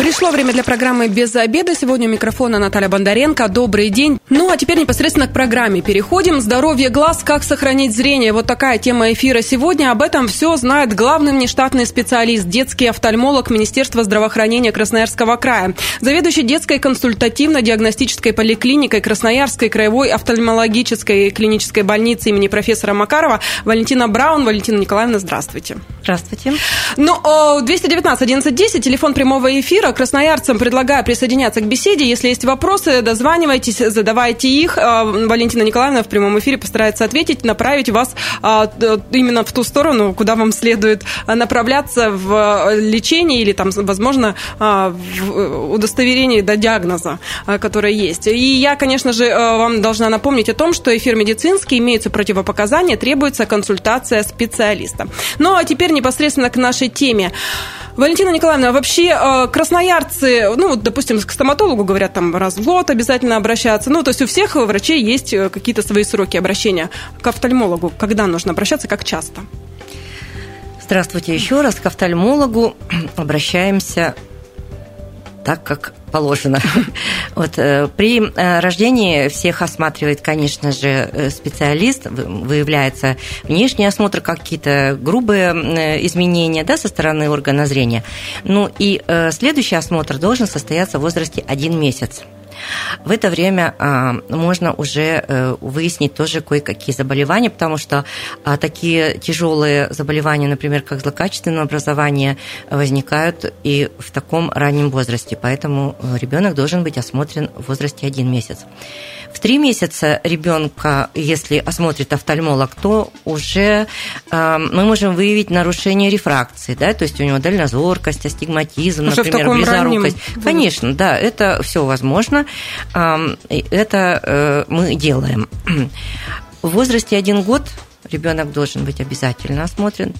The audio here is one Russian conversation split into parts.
Пришло время для программы «Без обеда». Сегодня у микрофона Наталья Бондаренко. Добрый день. Ну, а теперь непосредственно к программе переходим. Здоровье глаз, как сохранить зрение. Вот такая тема эфира сегодня. Об этом все знает главный внештатный специалист, детский офтальмолог Министерства здравоохранения Красноярского края, заведующий детской консультативно-диагностической поликлиникой Красноярской краевой офтальмологической клинической больницы имени профессора Макарова Валентина Браун. Валентина Николаевна, здравствуйте. Здравствуйте. Ну, 219 1110, телефон прямого эфира красноярцам предлагаю присоединяться к беседе. Если есть вопросы, дозванивайтесь, задавайте их. А, Валентина Николаевна в прямом эфире постарается ответить, направить вас а, именно в ту сторону, куда вам следует направляться в лечении или, там, возможно, в удостоверении до диагноза, который есть. И я, конечно же, вам должна напомнить о том, что эфир медицинский, имеются противопоказания, требуется консультация специалиста. Ну, а теперь непосредственно к нашей теме. Валентина Николаевна, вообще э, красноярцы, ну, допустим, к стоматологу говорят, там, раз в год обязательно обращаться. Ну, то есть у всех врачей есть э, какие-то свои сроки обращения. К офтальмологу когда нужно обращаться, как часто? Здравствуйте еще раз. К офтальмологу обращаемся так, как положено. Вот, э, при э, рождении всех осматривает, конечно же, э, специалист, выявляется внешний осмотр, какие-то грубые изменения да, со стороны органа зрения. Ну и следующий осмотр должен состояться в возрасте один месяц. В это время а, можно уже э, выяснить тоже кое-какие заболевания, потому что а, такие тяжелые заболевания, например, как злокачественное образование, возникают и в таком раннем возрасте. Поэтому э, ребенок должен быть осмотрен в возрасте один месяц. В три месяца ребенка, если осмотрит офтальмолог, то уже э, мы можем выявить нарушение рефракции, да, то есть у него дальнозоркость, астигматизм, Уже например, близорукость. Конечно, да, это все возможно. Это э, мы делаем. В возрасте один год ребенок должен быть обязательно осмотрен.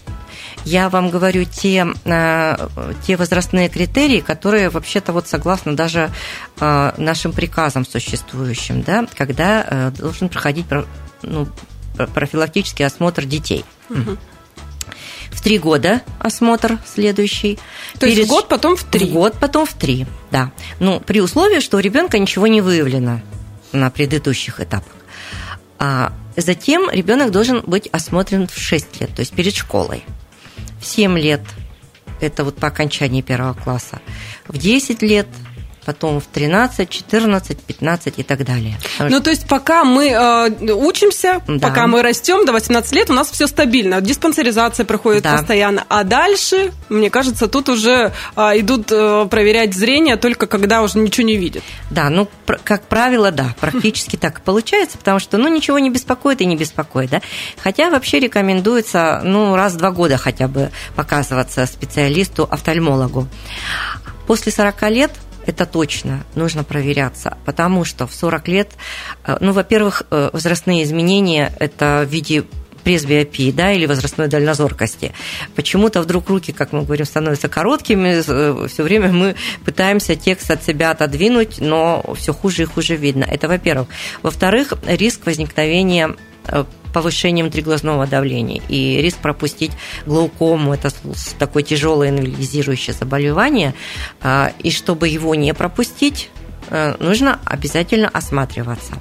Я вам говорю те, э, те возрастные критерии, которые вообще-то вот согласно даже э, нашим приказам существующим, да, когда должен проходить ну, профилактический осмотр детей. Угу. В три года осмотр следующий. То Перед... есть в год, потом в три? В год, потом в три, да. Ну, при условии, что у ребенка ничего не выявлено на предыдущих этапах. А затем ребенок должен быть осмотрен в 6 лет, то есть перед школой в 7 лет, это вот по окончании первого класса, в 10 лет потом в 13, 14, 15 и так далее. Ну, то есть пока мы э, учимся, да. пока мы растем до 18 лет, у нас все стабильно. Диспансеризация проходит да. постоянно. А дальше, мне кажется, тут уже э, идут э, проверять зрение только когда уже ничего не видят. Да, ну, как правило, да, практически так получается, потому что, ну, ничего не беспокоит и не беспокоит, да. Хотя вообще рекомендуется, ну, раз в два года хотя бы показываться специалисту-офтальмологу. После 40 лет это точно нужно проверяться, потому что в 40 лет, э, ну, во-первых, э, возрастные изменения – это в виде пресбиопии, да, или возрастной дальнозоркости. Почему-то вдруг руки, как мы говорим, становятся короткими, э, все время мы пытаемся текст от себя отодвинуть, но все хуже и хуже видно. Это во-первых. Во-вторых, риск возникновения повышением внутриглазного давления. И риск пропустить глаукому – это такое тяжелое инвалидизирующее заболевание. А, и чтобы его не пропустить, нужно обязательно осматриваться.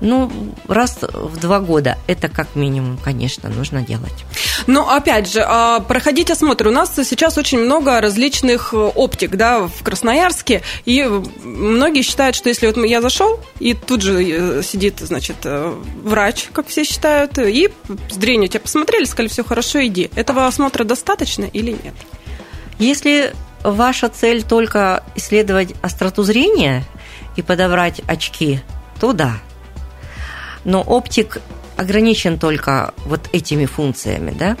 Ну, раз в два года это как минимум, конечно, нужно делать. Но опять же, а, проходить осмотр. У нас сейчас очень много различных оптик да, в Красноярске, и многие считают, что если вот я зашел, и тут же э, сидит, значит, э, врач, как все считают, и зрение тебя посмотрели, сказали, все хорошо, иди. Этого осмотра достаточно или нет? Если ваша цель только исследовать остроту зрения и подобрать очки, то да. Но оптик ограничен только вот этими функциями, да.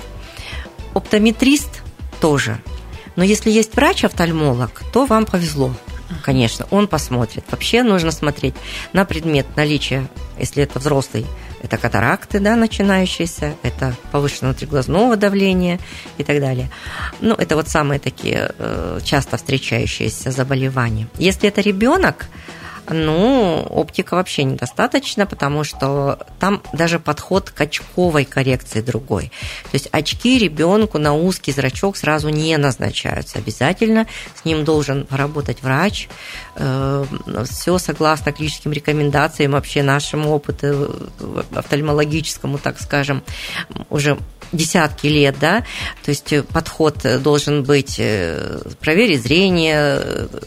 Оптометрист тоже. Но если есть врач-офтальмолог, то вам повезло. Конечно, он посмотрит. Вообще нужно смотреть на предмет наличия, если это взрослый, это катаракты, да, начинающиеся, это повышенное внутриглазного давления и так далее. Ну, это вот самые такие э, часто встречающиеся заболевания. Если это ребенок, Ну, оптика вообще недостаточно, потому что там даже подход к очковой коррекции другой. То есть очки ребенку на узкий зрачок сразу не назначаются. Обязательно с ним должен поработать врач. Э, Все согласно клиническим рекомендациям, вообще нашему опыту офтальмологическому, так скажем, уже десятки лет, да, то есть подход должен быть э, проверить зрение,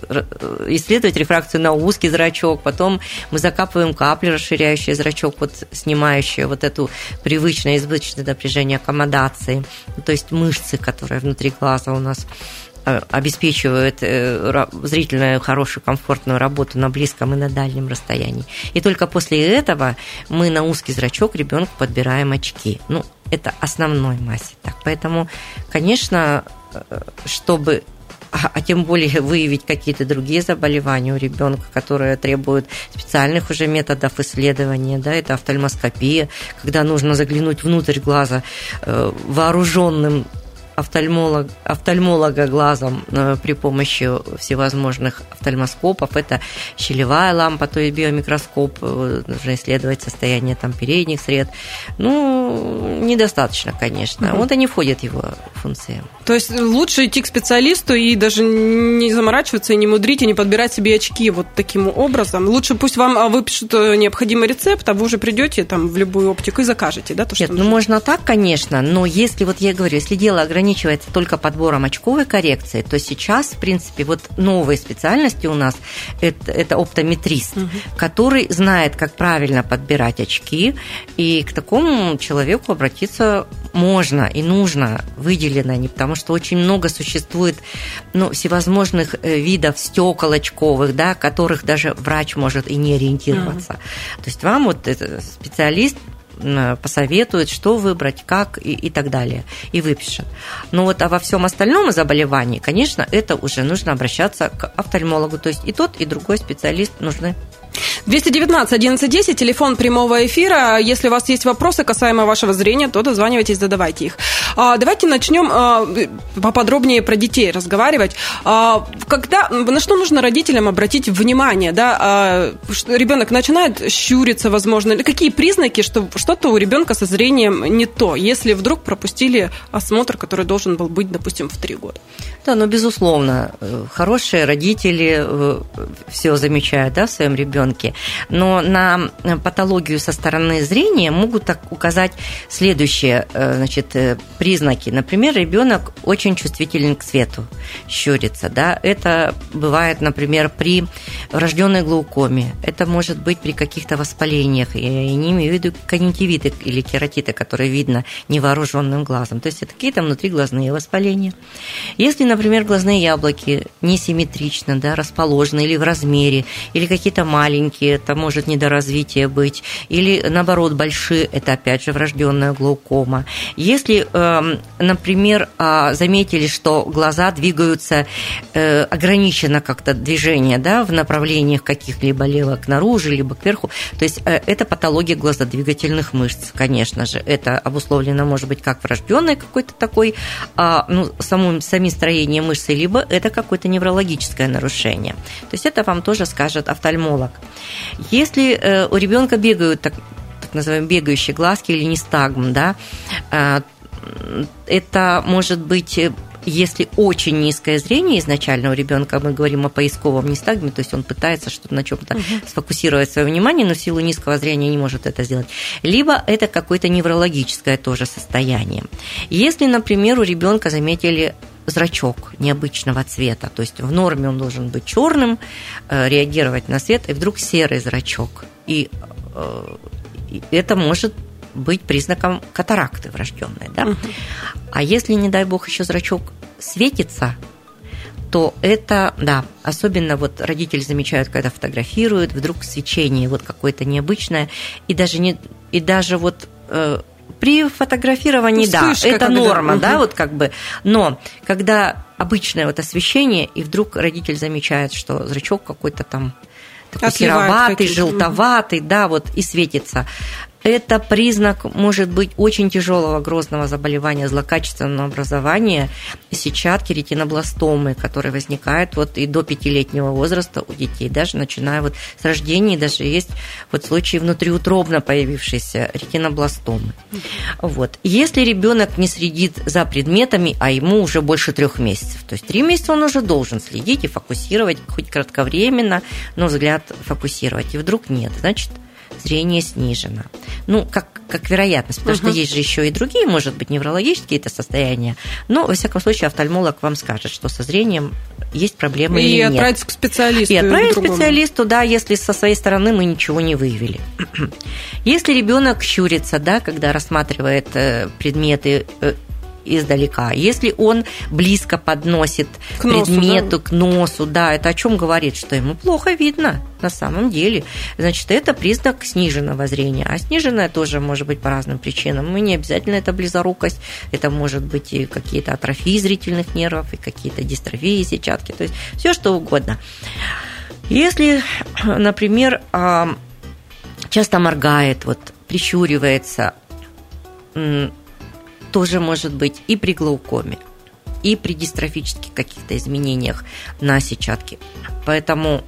э, исследовать рефракцию на узкий зрачок, потом мы закапываем капли, расширяющие зрачок, вот снимающие вот эту привычное избыточное напряжение аккомодации, то есть мышцы, которые внутри глаза у нас э, обеспечивают зрительную хорошую, комфортную работу на близком и на дальнем расстоянии. И только после этого мы на узкий зрачок ребенку подбираем очки. Ну, это основной массе. Так, поэтому, конечно, э, чтобы а, а тем более выявить какие-то другие заболевания у ребенка, которые требуют специальных уже методов исследования, да, это офтальмоскопия, когда нужно заглянуть внутрь глаза э, вооруженным офтальмолог, офтальмолога глазом э, при помощи всевозможных офтальмоскопов. Это щелевая лампа, то есть биомикроскоп, э, нужно исследовать состояние там передних сред. Ну, недостаточно, конечно. Угу. Вот они входят в его функции. То есть лучше идти к специалисту и даже не заморачиваться, и не мудрить, и не подбирать себе очки вот таким образом. Лучше пусть вам а, выпишут э, необходимый рецепт, а вы уже придете там в любую оптику и закажете, да? То, Нет, ну можно так, конечно, но если, вот я говорю, если дело ограничено ограничивается только подбором очковой коррекции, то сейчас, в принципе, вот новые специальности у нас это, это оптометрист, угу. который знает, как правильно подбирать очки, и к такому человеку обратиться можно и нужно, выделено они, потому что очень много существует ну, всевозможных э, видов стекол очковых, да, которых даже врач может и не ориентироваться. Угу. То есть вам вот специалист посоветует, что выбрать, как и, и так далее, и выпишет. Но вот а во всем остальном заболевании, конечно, это уже нужно обращаться к офтальмологу, то есть и тот, и другой специалист нужны. 219 1110, телефон прямого эфира. Если у вас есть вопросы касаемо вашего зрения, то дозванивайтесь, задавайте их. А, давайте начнем а, поподробнее про детей разговаривать. А, когда, на что нужно родителям обратить внимание? Да? Ребенок начинает щуриться, возможно, или какие признаки, что что-то у ребенка со зрением не то, если вдруг пропустили осмотр, который должен был быть, допустим, в три года? Да, ну, безусловно, э, хорошие родители э, все замечают да, в своем ребенке, но на патологию со стороны зрения могут так указать следующие э, значит, признаки. Например, ребенок очень чувствителен к свету, щурится. Да? Это бывает, например, при врожденной глаукоме, это может быть при каких-то воспалениях, я не имею в виду конъюнктивиты или кератиты, которые видно невооруженным глазом. То есть это какие-то внутриглазные воспаления. Если, например, глазные яблоки несимметрично да, расположены или в размере, или какие-то маленькие, это может недоразвитие быть, или наоборот большие, это опять же врожденная глаукома. Если, эм, например, а, заметили, что глаза двигаются э, ограниченно как-то движение да, в направлениях каких-либо либо к наружу, либо кверху, то есть э, это патология глазодвигательных мышц, конечно же. Это обусловлено, может быть, как врожденной какой-то такой, а, ну, самим, самим строением строение мышцы, либо это какое-то неврологическое нарушение. То есть это вам тоже скажет офтальмолог. Если э, у ребенка бегают так, так называемые бегающие глазки или нестагм, да, э, это может быть если очень низкое зрение изначально у ребенка, мы говорим о поисковом нестагме, то есть он пытается что-то на чем-то угу. сфокусировать свое внимание, но в силу низкого зрения не может это сделать. Либо это какое-то неврологическое тоже состояние. Если, например, у ребенка заметили зрачок необычного цвета. То есть в норме он должен быть черным, э, реагировать на свет, и вдруг серый зрачок. И э, это может быть признаком катаракты врожденной. Да? Угу. А если, не дай бог, еще зрачок светится, то это, да, особенно вот родители замечают, когда фотографируют, вдруг свечение вот какое-то необычное, и даже, не, и даже вот э, при фотографировании, ну, да, это когда, норма, угу. да, вот как бы. Но когда обычное вот освещение, и вдруг родитель замечает, что зрачок какой-то там такой сероватый, желтоватый, да, вот и светится. Это признак, может быть, очень тяжелого грозного заболевания, злокачественного образования сетчатки ретинобластомы, которые возникают вот и до пятилетнего возраста у детей, даже начиная вот с рождения, даже есть вот случаи внутриутробно появившейся ретинобластомы. Вот. Если ребенок не следит за предметами, а ему уже больше трех месяцев, то есть три месяца он уже должен следить и фокусировать, хоть кратковременно, но взгляд фокусировать, и вдруг нет, значит, зрение снижено. Ну, как, как вероятность, потому угу. что есть же еще и другие, может быть, неврологические это состояния. Но, во всяком случае, офтальмолог вам скажет, что со зрением есть проблемы и или нет. И отправить к специалисту. И отправить к специалисту, да, если со своей стороны мы ничего не выявили. Если ребенок щурится, да, когда рассматривает э, предметы э, издалека. Если он близко подносит к носу, предмету да? к носу, да, это о чем говорит, что ему плохо видно на самом деле. Значит, это признак сниженного зрения. А сниженное тоже может быть по разным причинам. Мы не обязательно это близорукость, это может быть и какие-то атрофии зрительных нервов, и какие-то дистрофии сетчатки, то есть все что угодно. Если, например, часто моргает, вот прищуривается, тоже может быть и при глаукоме, и при дистрофических каких-то изменениях на сетчатке. Поэтому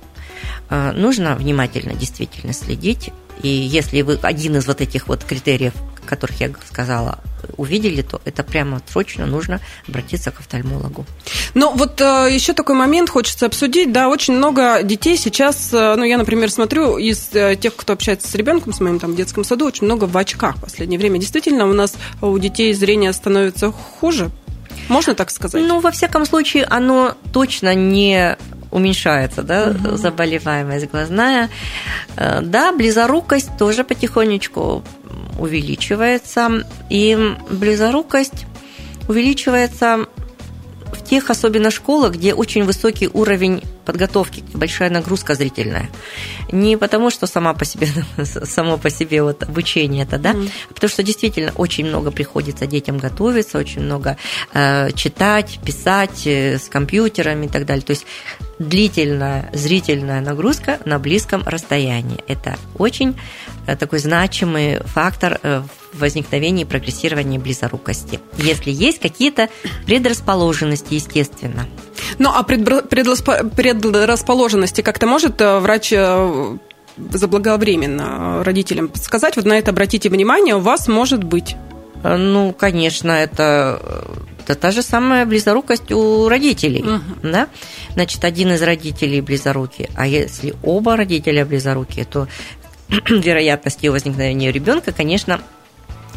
э, нужно внимательно действительно следить. И если вы один из вот этих вот критериев, которых я сказала, увидели, то это прямо срочно нужно обратиться к офтальмологу. Ну, вот э, еще такой момент хочется обсудить. Да, очень много детей сейчас, э, ну, я, например, смотрю из э, тех, кто общается с ребенком, с моим там детском саду, очень много в очках в последнее время. Действительно, у нас у детей зрение становится хуже. Можно так сказать? Ну, во всяком случае, оно точно не уменьшается, да, угу. заболеваемость глазная. Да, близорукость тоже потихонечку увеличивается, и близорукость увеличивается в тех особенно школах, где очень высокий уровень подготовки, большая нагрузка зрительная. Не потому, что сама по себе, само по себе вот обучение это, да, mm а потому что действительно очень много приходится детям готовиться, очень много э, читать, писать э, с компьютерами и так далее. То есть длительная зрительная нагрузка на близком расстоянии. Это очень э, такой значимый фактор э, в возникновении и прогрессировании близорукости. Если есть какие-то предрасположенности, естественно. Ну, а предрасположенности как-то может э, врач заблаговременно родителям сказать, вот на это обратите внимание, у вас может быть? Ну, конечно, это это та же самая близорукость у родителей. Угу. Да? Значит, один из родителей близорукий, а если оба родителя близорукие, то вероятность ее возникновения у ребенка, конечно,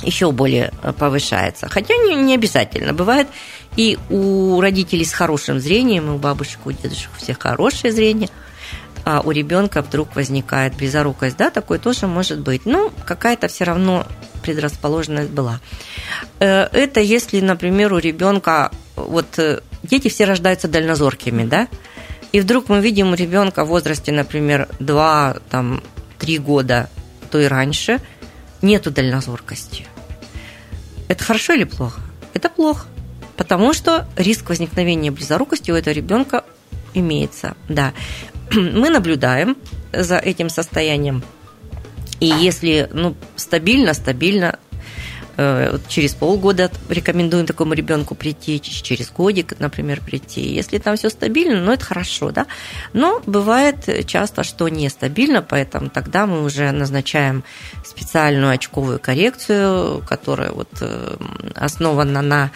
еще более э, повышается. Хотя не, не обязательно. Бывает и у родителей с хорошим зрением, и у бабушек, у дедушек у всех хорошее зрение, а у ребенка вдруг возникает близорукость, да, такое тоже может быть. Ну, какая-то все равно предрасположенность была. Э, это если, например, у ребенка, вот э, дети все рождаются дальнозоркими, да, и вдруг мы видим у ребенка в возрасте, например, 2, там, 3 года, то и раньше, нету дальнозоркости. Это хорошо или плохо? Это плохо, потому что риск возникновения близорукости у этого ребенка имеется, да. Мы наблюдаем за этим состоянием и если ну, стабильно, стабильно, э, через полгода рекомендуем такому ребенку прийти, через годик, например, прийти. Если там все стабильно, ну это хорошо, да. Но бывает часто, что нестабильно, поэтому тогда мы уже назначаем специальную очковую коррекцию, которая вот э, основана на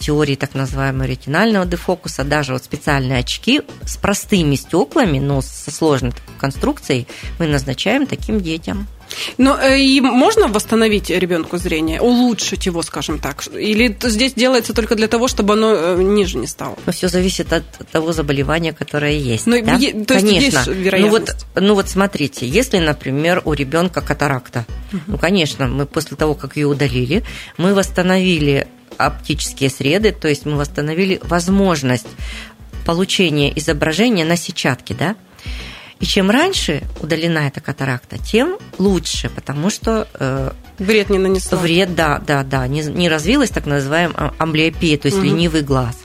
теории так называемого ретинального дефокуса, даже вот специальные очки с простыми стеклами, но со сложной конструкцией мы назначаем таким детям. Но э, и можно восстановить ребенку зрение, улучшить его, скажем так? Или здесь делается только для того, чтобы оно э, ниже не стало? Ну, все зависит от того заболевания, которое есть. Ну, да? е- то конечно. Есть вероятность. Ну вот, ну вот смотрите, если, например, у ребенка катаракта, угу. ну, конечно, мы после того, как ее удалили, мы восстановили оптические среды, то есть мы восстановили возможность получения изображения на сетчатке, да? И чем раньше удалена эта катаракта, тем лучше, потому что... Э, вред не нанесла. Вред, да, да, да, не, не развилась так называемая амблиопия, то есть угу. ленивый глаз.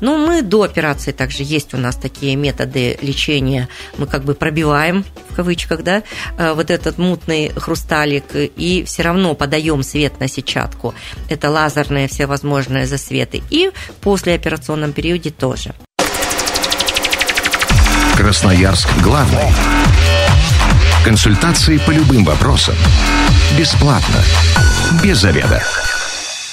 Но мы до операции также есть у нас такие методы лечения. Мы как бы пробиваем, в кавычках, да, э, вот этот мутный хрусталик и все равно подаем свет на сетчатку. Это лазерные всевозможные засветы. И после операционном периоде тоже. Красноярск главный. Консультации по любым вопросам. Бесплатно. Без заведа.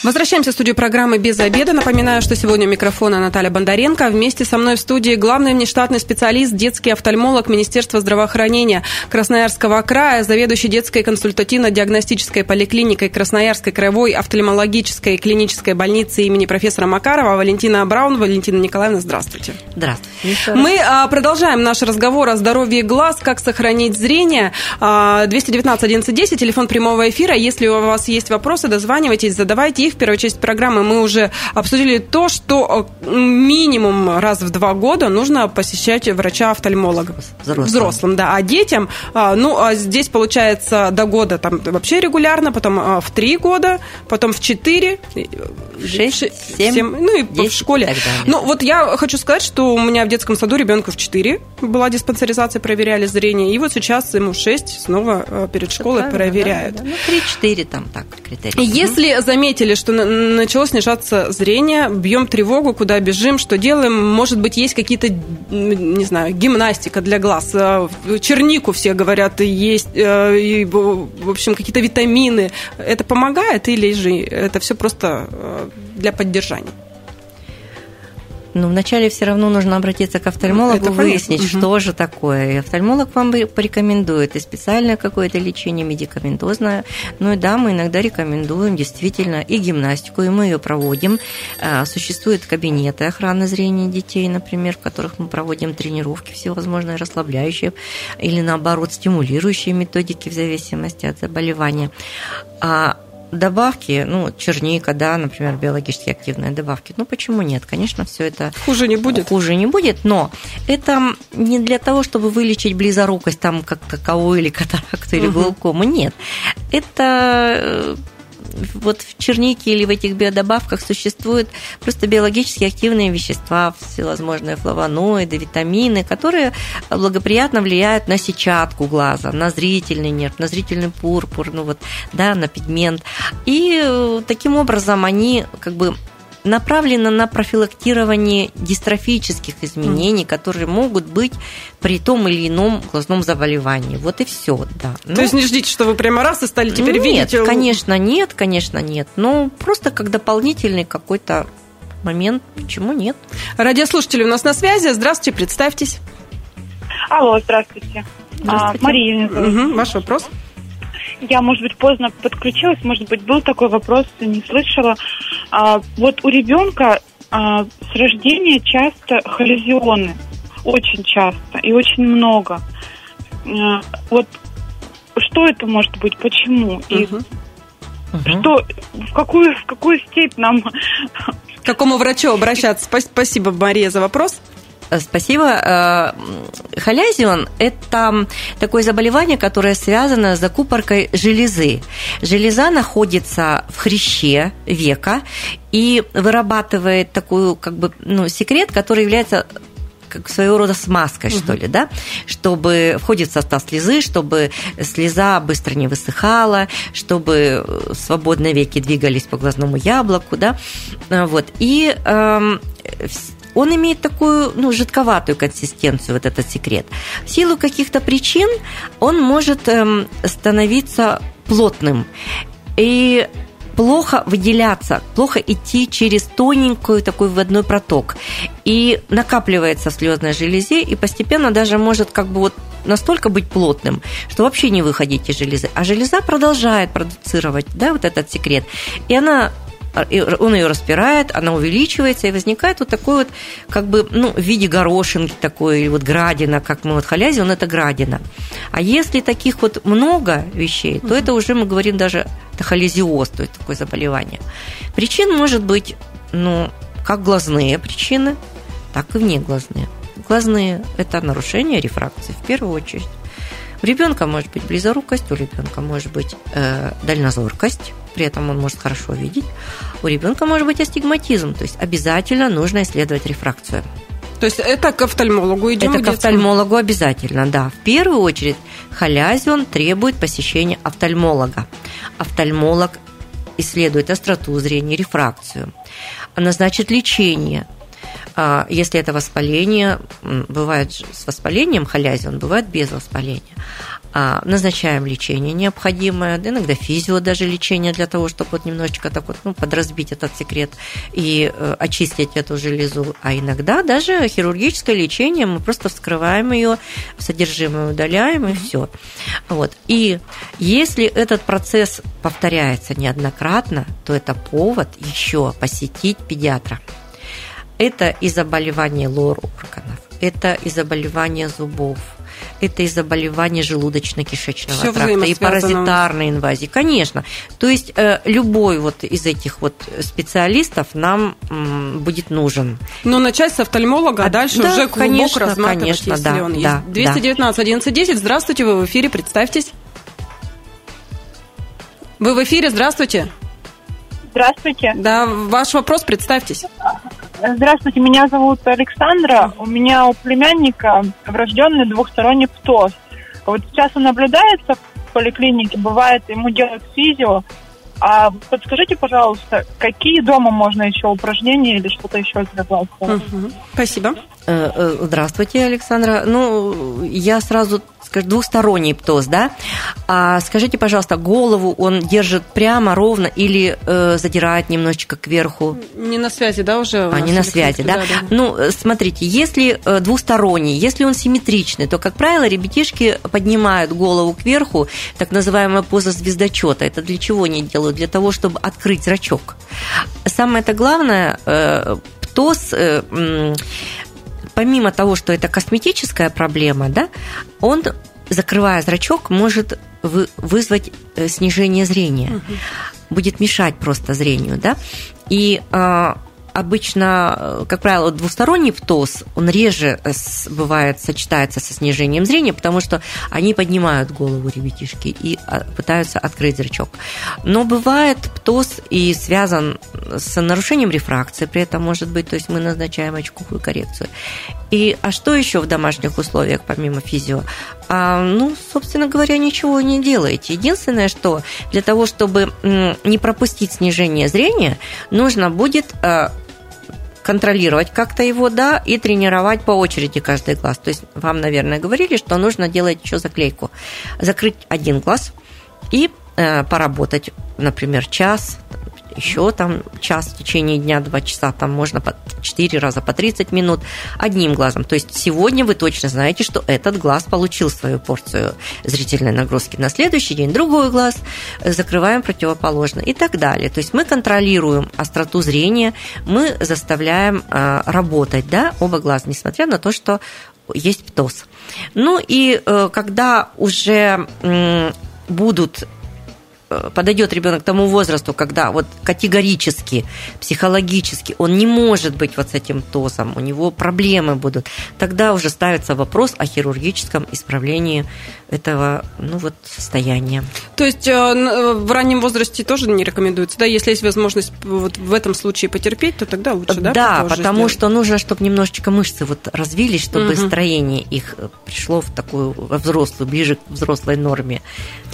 Возвращаемся в студию программы «Без обеда». Напоминаю, что сегодня у микрофона Наталья Бондаренко. Вместе со мной в студии главный внештатный специалист, детский офтальмолог Министерства здравоохранения Красноярского края, заведующий детской консультативно-диагностической поликлиникой Красноярской краевой офтальмологической клинической больницы имени профессора Макарова Валентина Браун. Валентина Николаевна, здравствуйте. Здравствуйте. Мы а, продолжаем наш разговор о здоровье глаз, как сохранить зрение. 219 1110, телефон прямого эфира. Если у вас есть вопросы, дозванивайтесь, задавайте их в первой части программы мы уже обсудили то, что э, минимум раз в два года нужно посещать врача-офтальмолога. Взрослым. Взрослым, да. А детям, а, ну, а здесь получается до года там вообще регулярно, потом а, в три года, потом в четыре, шесть, семь, ну и 10, в школе. Ну, вот я хочу сказать, что у меня в детском саду ребенку в четыре была диспансеризация, проверяли зрение, и вот сейчас ему шесть снова э, перед школой проверяют. Да, да, да. Ну, три-четыре там так критерии. Если заметили, что начало снижаться зрение, бьем тревогу, куда бежим, что делаем. Может быть, есть какие-то, не знаю, гимнастика для глаз. Э, чернику все говорят, есть, э, и, в общем, какие-то витамины. Это помогает или же это все просто э, для поддержания? Ну, вначале все равно нужно обратиться к офтальмологу, Это выяснить, понятно. что угу. же такое. И офтальмолог вам порекомендует и специальное какое-то лечение медикаментозное. Ну и да, мы иногда рекомендуем действительно и гимнастику, и мы ее проводим. А, существуют кабинеты охраны зрения детей, например, в которых мы проводим тренировки всевозможные, расслабляющие или наоборот стимулирующие методики в зависимости от заболевания. А добавки, ну, черника, да, например, биологически активные добавки. Ну, почему нет? Конечно, все это... Хуже не будет. Хуже не будет, но это не для того, чтобы вылечить близорукость, там, как каково или катаракту, или глаукому. Нет. Это э, вот в чернике или в этих биодобавках существуют просто биологически активные вещества, всевозможные флавоноиды, витамины, которые благоприятно влияют на сетчатку глаза, на зрительный нерв, на зрительный пурпур, ну вот, да, на пигмент. И э, таким образом они как бы направлена на профилактирование дистрофических изменений, mm. которые могут быть при том или ином глазном заболевании. Вот и все, да. Но... То есть не ждите, что вы прямо раз и стали теперь нет, видеть? Нет, конечно, нет, конечно, нет. Но просто как дополнительный какой-то момент, почему нет? Радиослушатели у нас на связи. Здравствуйте, представьтесь. Алло, здравствуйте. Здравствуйте. А, Мария. Угу, ваш вопрос? Я, может быть, поздно подключилась, может быть, был такой вопрос, не слышала. А, вот у ребенка а, с рождения часто холезионы, очень часто и очень много. А, вот что это может быть, почему? И угу. что, в какую, в какую степь нам... К какому врачу обращаться? Спасибо, Мария, за вопрос. Спасибо. Э, холязион – это такое заболевание, которое связано с закупоркой железы. Железа находится в хряще века и вырабатывает такую как бы ну, секрет, который является как своего рода смазкой, угу. что ли, да, чтобы входит в состав слезы, чтобы слеза быстро не высыхала, чтобы свободно веки двигались по глазному яблоку, да, вот. И э, он имеет такую ну, жидковатую консистенцию, вот этот секрет. В силу каких-то причин он может эм, становиться плотным. И плохо выделяться, плохо идти через тоненькую такой вводной проток. И накапливается в слезной железе, и постепенно даже может как бы вот настолько быть плотным, что вообще не выходить из железы. А железа продолжает продуцировать да, вот этот секрет. И она он ее распирает, она увеличивается, и возникает вот такой вот, как бы, ну, в виде горошинки такой, или вот градина, как мы вот халязи, он это градина. А если таких вот много вещей, то это уже мы говорим даже холезиоз, то есть такое заболевание. Причин может быть, ну, как глазные причины, так и внеглазные. Глазные – это нарушение рефракции в первую очередь. У ребенка может быть близорукость, у ребенка может быть э, дальнозоркость, при этом он может хорошо видеть. У ребенка может быть астигматизм, то есть обязательно нужно исследовать рефракцию. То есть это к офтальмологу идем? Это к офтальмологу обязательно, да. В первую очередь халязион требует посещения офтальмолога. Офтальмолог исследует остроту зрения, рефракцию, назначит лечение. А, если это воспаление, бывает с воспалением халязион, бывает без воспаления. А, назначаем лечение необходимое, иногда физио даже лечение для того, чтобы вот немножечко так вот, ну, подразбить этот секрет и э, очистить эту железу. А иногда даже хирургическое лечение, мы просто вскрываем ее, содержимое удаляем и все. Вот. И если этот процесс повторяется неоднократно, то это повод еще посетить педиатра. Это и заболевание лор органов, это и заболевание зубов, это и заболевания желудочно-кишечного Всё тракта, и паразитарной инвазии. Конечно. То есть э, любой вот из этих вот специалистов нам будет нужен. Но начать с офтальмолога, а, дальше да, уже клубок конечно, разматывать, конечно, если да, он есть. Да, 219 1110, здравствуйте, вы в эфире, представьтесь. Вы в эфире, здравствуйте. Здравствуйте. Да, ваш вопрос, представьтесь. Здравствуйте, меня зовут Александра. У меня у племянника врожденный двухсторонний птоз. Вот сейчас он наблюдается в поликлинике, бывает, ему делают физио. А подскажите, пожалуйста, какие дома можно еще упражнения или что-то еще сделать? Угу. Спасибо. Э, э, здравствуйте, Александра. Ну, я сразу скажем, двухсторонний птоз, да? А скажите, пожалуйста, голову он держит прямо, ровно или э, задирает немножечко кверху? Не на связи, да, уже? А, не на связи, да? да? да? Ну, э, смотрите, если э, двухсторонний, если он симметричный, то, как правило, ребятишки поднимают голову кверху, так называемая поза звездочета. Это для чего они делают? Для того, чтобы открыть зрачок. Самое-то главное, э, птоз помимо того, что это косметическая проблема, да, он, закрывая зрачок, может вызвать э, снижение зрения, угу. будет мешать просто зрению, да. И а, обычно, э, как правило, двусторонний птоз, он реже э, бывает сочетается со снижением зрения, потому что они поднимают голову ребятишки и а, пытаются открыть зрачок. Но бывает птоз и связан с нарушением рефракции, при этом может быть, то есть мы назначаем очковую коррекцию. И, а что еще в домашних условиях, помимо физио? А, ну, собственно говоря, ничего не делаете. Единственное, что для того, чтобы не пропустить снижение зрения, нужно будет контролировать как-то его, да, и тренировать по очереди каждый глаз. То есть вам, наверное, говорили, что нужно делать еще заклейку. Закрыть один глаз и э, поработать, например, час, еще там час в течение дня, два часа, там можно по 4 раза по 30 минут одним глазом. То есть сегодня вы точно знаете, что этот глаз получил свою порцию зрительной нагрузки. На следующий день другой глаз закрываем противоположно и так далее. То есть мы контролируем остроту зрения, мы заставляем а, работать да, оба глаза, несмотря на то, что есть птоз. Ну и э, когда уже будут Э, подойдет ребенок к тому возрасту, когда вот категорически, психологически он не может быть вот с этим ТОСом, у него проблемы будут, тогда уже ставится вопрос о хирургическом исправлении этого ну, вот, состояния. То есть э, э, в раннем возрасте тоже не рекомендуется, да? Если есть возможность вот в этом случае потерпеть, то тогда лучше, да? Да, потому сделать? что нужно, чтобы немножечко мышцы вот развились, чтобы угу. строение их пришло в такую взрослую, ближе к взрослой норме.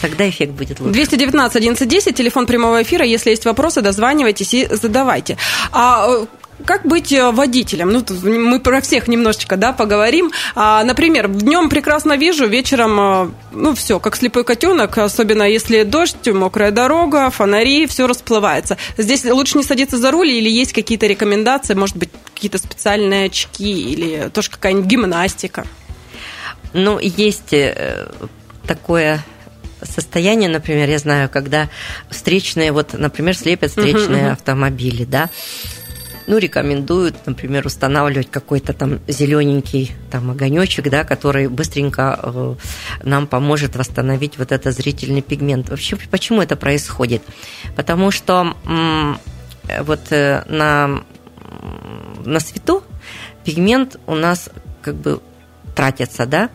Тогда эффект будет лучше. 219 17 11 телефон прямого эфира. Если есть вопросы, дозванивайтесь и задавайте. А э, как быть э, водителем? Ну, мы про всех немножечко, да, поговорим. А, например, днем прекрасно вижу, вечером, э, ну, все, как слепой котенок, особенно если дождь, мокрая дорога, фонари, все расплывается. Здесь лучше не садиться за руль или есть какие-то рекомендации, может быть, какие-то специальные очки или тоже какая-нибудь гимнастика? Ну, есть такое состояние, например, я знаю, когда встречные, вот, например, слепят встречные uh-huh, uh-huh. автомобили, да, ну, рекомендуют, например, устанавливать какой-то там зелененький там огонечек, да, который быстренько э, нам поможет восстановить вот этот зрительный пигмент. Вообще, почему это происходит? Потому что вот э, на, на свету пигмент у нас как бы тратится, да,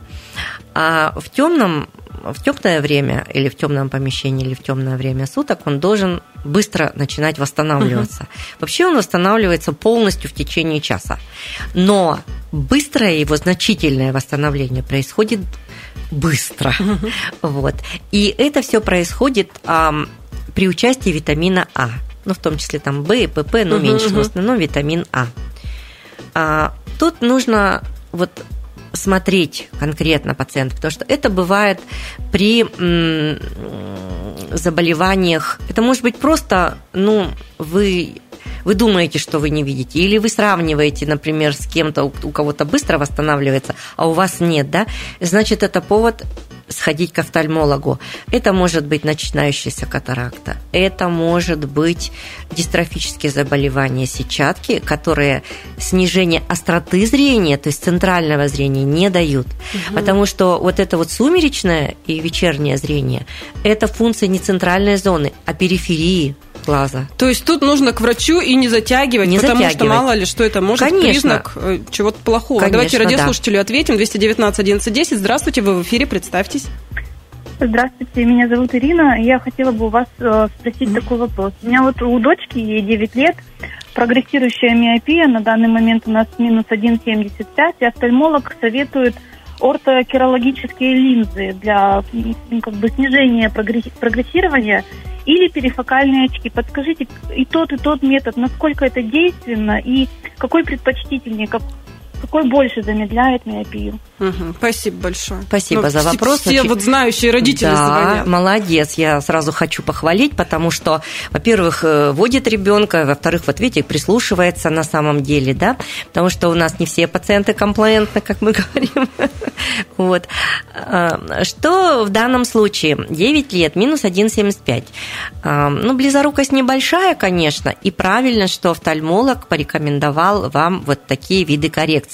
а в темном в темное время или в темном помещении или в темное время суток, он должен быстро начинать восстанавливаться. Угу. Вообще он восстанавливается полностью в течение часа. Но быстрое его значительное восстановление происходит быстро. Угу. Вот. И это все происходит а, при участии витамина А. Ну, в том числе там В и ПП, но угу, меньше, угу. в основном витамин А. а. Тут нужно вот смотреть конкретно пациента, потому что это бывает при заболеваниях. Это может быть просто, ну, вы вы думаете, что вы не видите, или вы сравниваете, например, с кем-то, у кого-то быстро восстанавливается, а у вас нет, да, значит, это повод сходить к офтальмологу. Это может быть начинающаяся катаракта, это может быть дистрофические заболевания сетчатки, которые снижение остроты зрения, то есть центрального зрения, не дают. Угу. Потому что вот это вот сумеречное и вечернее зрение, это функция не центральной зоны, а периферии глаза. То есть тут нужно к врачу и не затягивать, не потому затягивать. что мало ли что это может Конечно. признак э, чего-то плохого. Конечно, Давайте радиослушателю да. ответим. 219 11 10. Здравствуйте, вы в эфире, представьтесь. Здравствуйте, меня зовут Ирина. Я хотела бы у вас э, спросить mm-hmm. такой вопрос. У меня вот у дочки, ей 9 лет, прогрессирующая миопия, на данный момент у нас минус 1,75, и офтальмолог советует ортокерологические линзы для как бы, снижения прогрессирования или перифокальные очки. Подскажите, и тот, и тот метод, насколько это действенно и какой предпочтительнее, как, какой больше замедляет миопию? Угу, спасибо большое. Спасибо ну, за вопрос. Все, все вот знающие родители да, звонят. молодец. Я сразу хочу похвалить, потому что, во-первых, э, водит ребенка, во-вторых, вот видите, прислушивается на самом деле, да, потому что у нас не все пациенты комплаентны, как мы говорим. Вот. А, что в данном случае? 9 лет, минус 1,75. А, ну, близорукость небольшая, конечно, и правильно, что офтальмолог порекомендовал вам вот такие виды коррекции.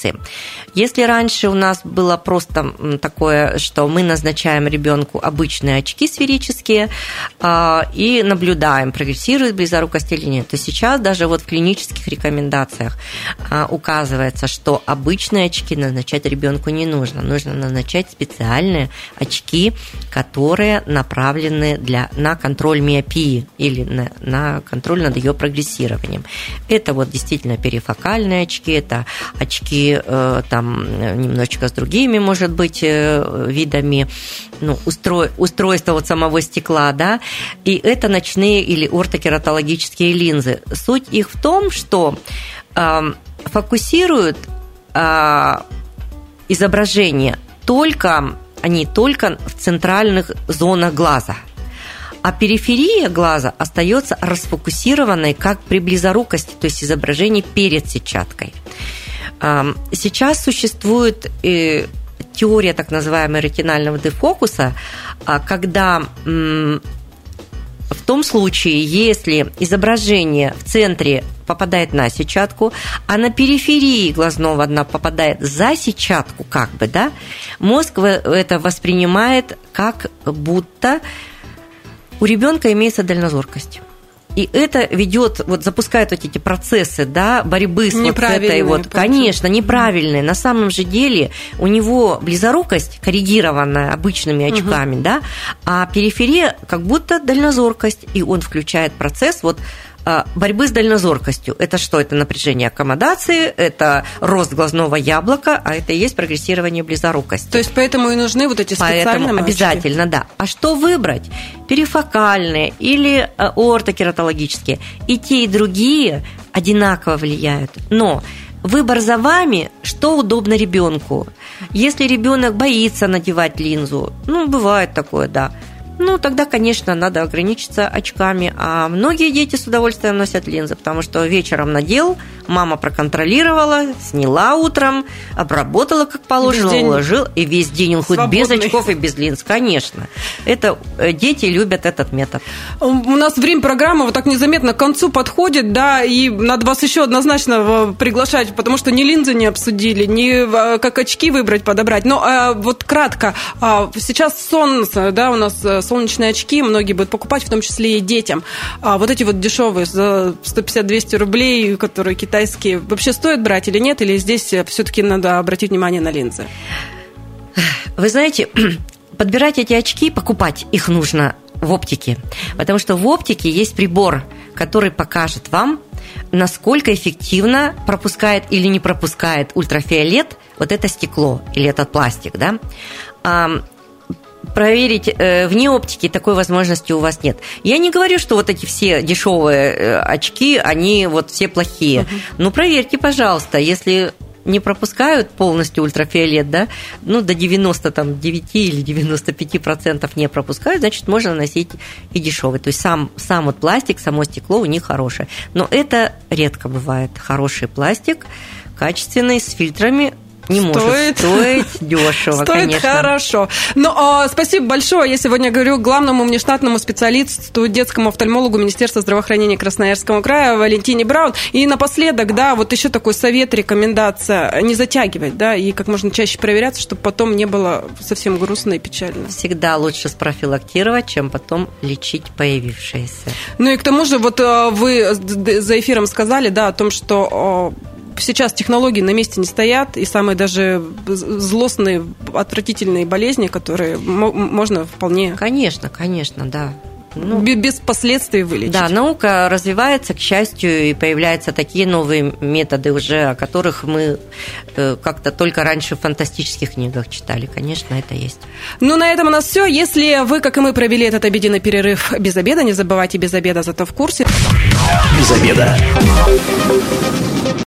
Если раньше у нас было просто такое, что мы назначаем ребенку обычные очки сферические а, и наблюдаем, прогрессирует близорукость или нет, то сейчас даже вот в клинических рекомендациях а, указывается, что обычные очки назначать ребенку не нужно. Нужно назначать специальные очки, которые направлены для, на контроль миопии или на, на контроль над ее прогрессированием. Это вот действительно перифокальные очки, это очки э, там немножечко с другим другими, может быть, э, видами ну, устрой, устройства вот самого стекла, да, и это ночные или ортокератологические линзы. Суть их в том, что э, фокусируют э, изображение только, они только в центральных зонах глаза – а периферия глаза остается расфокусированной, как при близорукости, то есть изображение перед сетчаткой. Сейчас существует э, теория так называемого ретинального дефокуса, а, когда в том случае, если изображение в центре попадает на сетчатку, а на периферии глазного дна попадает за сетчатку, как бы, да, мозг это воспринимает как будто у ребенка имеется дальнозоркость. И это ведет, вот запускает вот эти процессы, да, борьбы с вот этой вот, конечно, неправильные. На самом же деле у него близорукость коррегированная обычными очками, угу. да, а периферия как будто дальнозоркость, и он включает процесс вот борьбы с дальнозоркостью. Это что? Это напряжение аккомодации, это рост глазного яблока, а это и есть прогрессирование близорукости. То есть поэтому и нужны вот эти специальные Поэтому обязательно, да. А что выбрать? Перифокальные или а, ортокератологические? И те, и другие одинаково влияют. Но Выбор за вами, что удобно ребенку. Если ребенок боится надевать линзу, ну, бывает такое, да, ну, тогда, конечно, надо ограничиться очками. А многие дети с удовольствием носят линзы, потому что вечером надел, мама проконтролировала, сняла утром, обработала как положено, уложил, и весь день он хоть без очков и без линз, конечно. Это э, дети любят этот метод. У нас время программы вот так незаметно к концу подходит, да, и надо вас еще однозначно э, приглашать, потому что ни линзы не обсудили, ни э, как очки выбрать, подобрать. Но вот кратко, а, сейчас солнце, да, у нас солнечные очки многие будут покупать, в том числе и детям. А вот эти вот дешевые за 150-200 рублей, которые китайские, вообще стоит брать или нет? Или здесь все-таки надо обратить внимание на линзы? Вы знаете, подбирать эти очки, покупать их нужно в оптике. Потому что в оптике есть прибор, который покажет вам, насколько эффективно пропускает или не пропускает ультрафиолет вот это стекло или этот пластик. Да? Проверить э, вне оптики такой возможности у вас нет. Я не говорю, что вот эти все дешевые э, очки, они вот все плохие. Uh-huh. Ну, проверьте, пожалуйста, если не пропускают полностью ультрафиолет, да, ну, до 99 или 95 процентов не пропускают, значит, можно носить и дешевый. То есть сам, сам вот пластик, само стекло у них хорошее. Но это редко бывает. Хороший пластик, качественный, с фильтрами, не стоит, может стоить дешево, стоит конечно. хорошо. Ну, а, спасибо большое. Я сегодня говорю главному внештатному специалисту, детскому офтальмологу Министерства здравоохранения Красноярского края Валентине Браун. И напоследок, да, вот еще такой совет, рекомендация, не затягивать, да, и как можно чаще проверяться, чтобы потом не было совсем грустно и печально. Всегда лучше спрофилактировать, чем потом лечить появившееся. Ну и к тому же, вот а, вы за эфиром сказали, да, о том, что а, сейчас технологии на месте не стоят, и самые даже злостные, отвратительные болезни, которые можно вполне... Конечно, конечно, да. Ну, без последствий вылечить. Да, наука развивается, к счастью, и появляются такие новые методы уже, о которых мы э, как-то только раньше в фантастических книгах читали. Конечно, это есть. Ну, на этом у нас все. Если вы, как и мы, провели этот обеденный перерыв без обеда, не забывайте без обеда, зато в курсе. Без обеда.